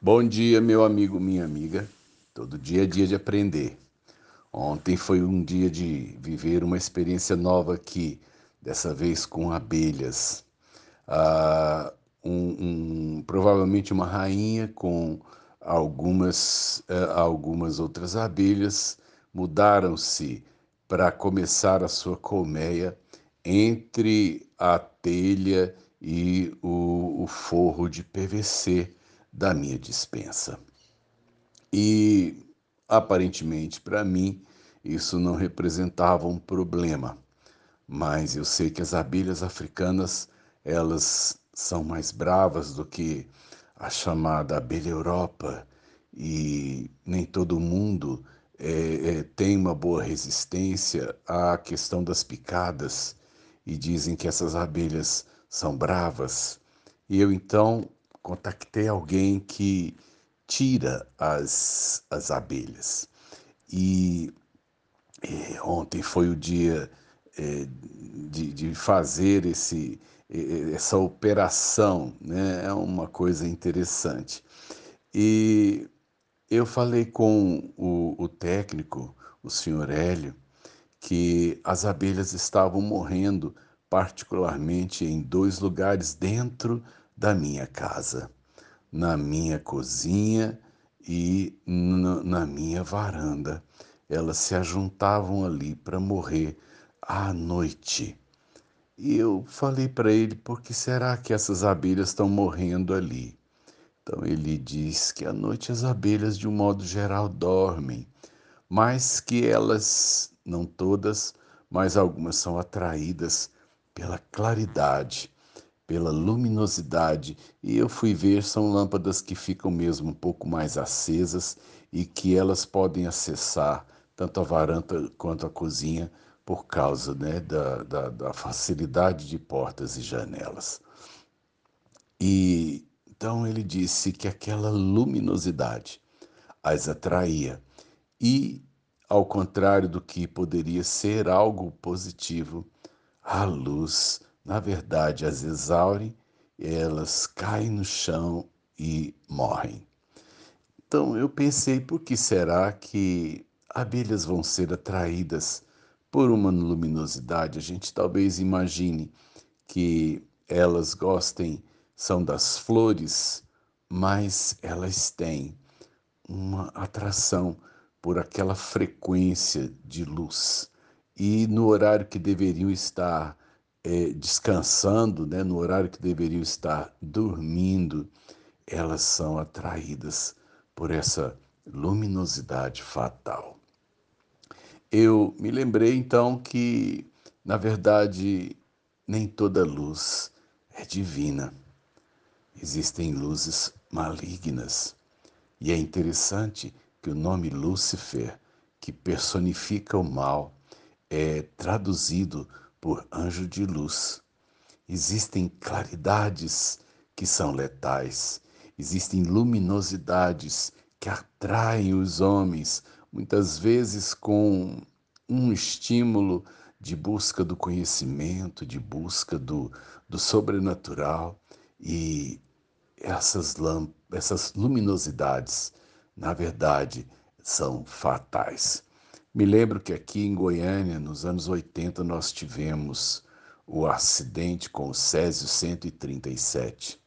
Bom dia, meu amigo, minha amiga. Todo dia é dia de aprender. Ontem foi um dia de viver uma experiência nova aqui, dessa vez com abelhas. Ah, um, um, provavelmente uma rainha com algumas, uh, algumas outras abelhas mudaram-se para começar a sua colmeia entre a telha e o, o forro de PVC da minha dispensa. E aparentemente para mim isso não representava um problema, mas eu sei que as abelhas africanas elas são mais bravas do que a chamada abelha Europa e nem todo mundo é, é, tem uma boa resistência à questão das picadas e dizem que essas abelhas são bravas. E eu então contactei alguém que tira as, as abelhas. E, e ontem foi o dia é, de, de fazer esse, essa operação, né? é uma coisa interessante. E eu falei com o, o técnico, o senhor Hélio, que as abelhas estavam morrendo, particularmente em dois lugares dentro da minha casa, na minha cozinha e na minha varanda. Elas se ajuntavam ali para morrer à noite. E eu falei para ele: por que será que essas abelhas estão morrendo ali? Então ele diz que à noite as abelhas, de um modo geral, dormem, mas que elas não todas, mas algumas são atraídas pela claridade, pela luminosidade. E eu fui ver, são lâmpadas que ficam mesmo um pouco mais acesas e que elas podem acessar tanto a varanda quanto a cozinha por causa né, da, da, da facilidade de portas e janelas. E então ele disse que aquela luminosidade as atraía e ao contrário do que poderia ser algo positivo, a luz, na verdade, as exaure, elas caem no chão e morrem. Então eu pensei, por que será que abelhas vão ser atraídas por uma luminosidade? A gente talvez imagine que elas gostem são das flores, mas elas têm uma atração por aquela frequência de luz. E no horário que deveriam estar é, descansando, né, no horário que deveriam estar dormindo, elas são atraídas por essa luminosidade fatal. Eu me lembrei então que, na verdade, nem toda luz é divina. Existem luzes malignas. E é interessante que o nome Lúcifer, que personifica o mal, é traduzido por anjo de luz. Existem claridades que são letais, existem luminosidades que atraem os homens, muitas vezes com um estímulo de busca do conhecimento, de busca do, do sobrenatural. E essas, essas luminosidades na verdade, são fatais. Me lembro que aqui em Goiânia, nos anos 80, nós tivemos o acidente com o Césio 137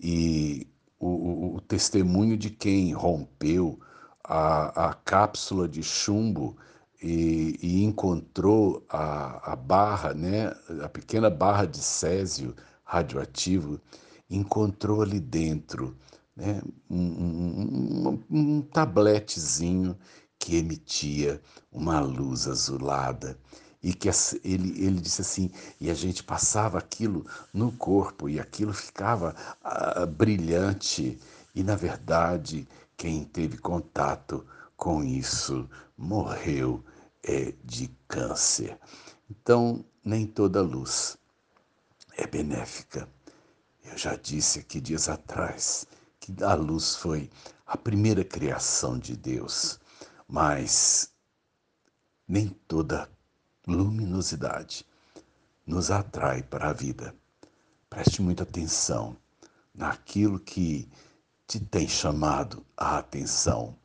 e o, o, o testemunho de quem rompeu a, a cápsula de chumbo e, e encontrou a, a, barra, né, a pequena barra de césio radioativo, encontrou ali dentro né, um, um, um tabletezinho que emitia uma luz azulada e que ele, ele disse assim, e a gente passava aquilo no corpo e aquilo ficava ah, brilhante e na verdade quem teve contato com isso morreu é, de câncer. Então nem toda luz é benéfica. Eu já disse aqui dias atrás que a luz foi a primeira criação de Deus, mas nem toda luminosidade nos atrai para a vida. Preste muita atenção naquilo que te tem chamado a atenção.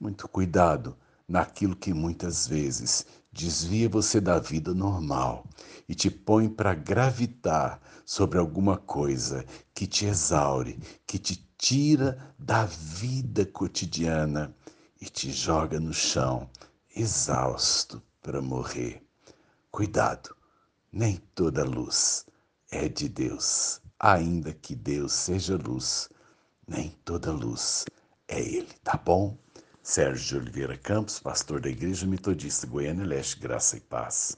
Muito cuidado naquilo que muitas vezes desvia você da vida normal e te põe para gravitar sobre alguma coisa que te exaure, que te tira da vida cotidiana e te joga no chão, exausto para morrer. Cuidado, nem toda luz é de Deus, ainda que Deus seja luz, nem toda luz é Ele, tá bom? Sérgio de Oliveira Campos, pastor da Igreja Metodista Goiânia Leste, Graça e Paz.